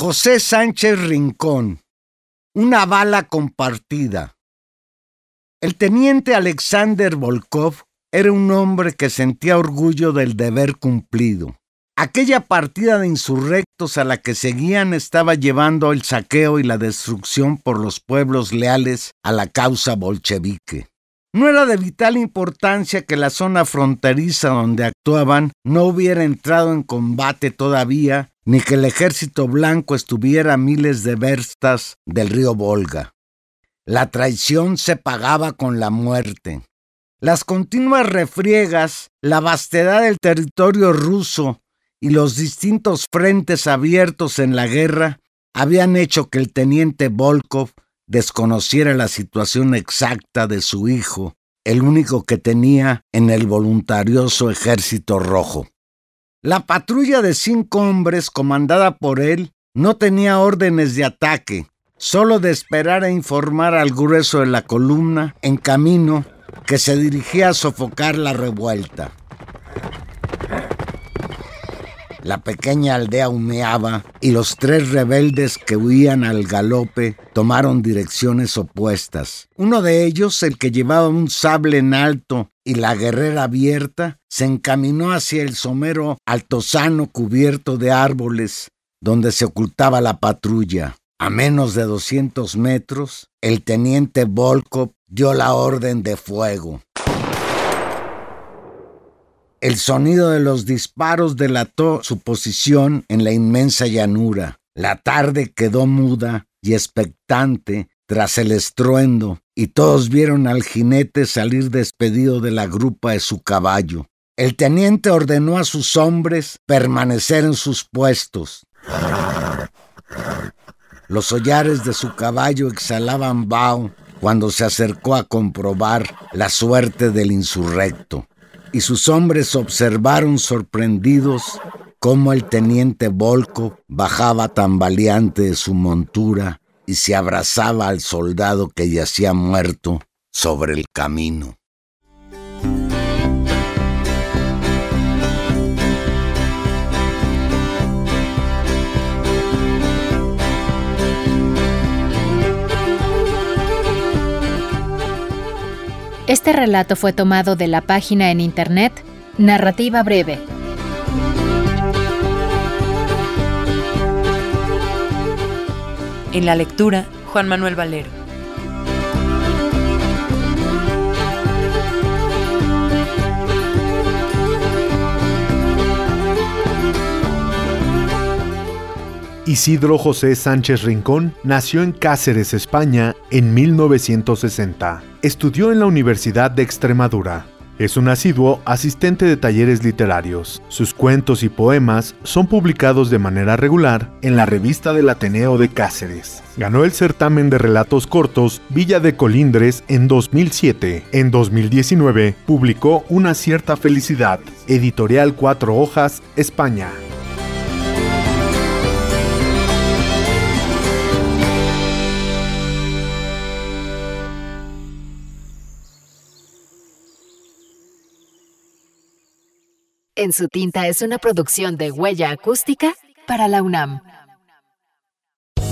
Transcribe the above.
José Sánchez Rincón. Una bala compartida. El teniente Alexander Volkov era un hombre que sentía orgullo del deber cumplido. Aquella partida de insurrectos a la que seguían estaba llevando el saqueo y la destrucción por los pueblos leales a la causa bolchevique. No era de vital importancia que la zona fronteriza donde actuaban no hubiera entrado en combate todavía, ni que el ejército blanco estuviera a miles de verstas del río Volga. La traición se pagaba con la muerte. Las continuas refriegas, la vastedad del territorio ruso y los distintos frentes abiertos en la guerra habían hecho que el teniente Volkov desconociera la situación exacta de su hijo, el único que tenía en el voluntarioso ejército rojo. La patrulla de cinco hombres comandada por él no tenía órdenes de ataque, solo de esperar a informar al grueso de la columna en camino que se dirigía a sofocar la revuelta. La pequeña aldea humeaba y los tres rebeldes que huían al galope tomaron direcciones opuestas. Uno de ellos, el que llevaba un sable en alto y la guerrera abierta, se encaminó hacia el somero altozano cubierto de árboles donde se ocultaba la patrulla. A menos de 200 metros, el teniente Volkov dio la orden de fuego. El sonido de los disparos delató su posición en la inmensa llanura. La tarde quedó muda y expectante tras el estruendo, y todos vieron al jinete salir despedido de la grupa de su caballo. El teniente ordenó a sus hombres permanecer en sus puestos. Los hollares de su caballo exhalaban vaho cuando se acercó a comprobar la suerte del insurrecto y sus hombres observaron sorprendidos cómo el teniente Volco bajaba tambaleante de su montura y se abrazaba al soldado que yacía muerto sobre el camino. Este relato fue tomado de la página en internet Narrativa Breve. En la lectura, Juan Manuel Valero. Isidro José Sánchez Rincón nació en Cáceres, España, en 1960. Estudió en la Universidad de Extremadura. Es un asiduo asistente de talleres literarios. Sus cuentos y poemas son publicados de manera regular en la revista del Ateneo de Cáceres. Ganó el certamen de relatos cortos Villa de Colindres en 2007. En 2019 publicó Una cierta felicidad, editorial Cuatro Hojas, España. En su tinta es una producción de huella acústica para la UNAM.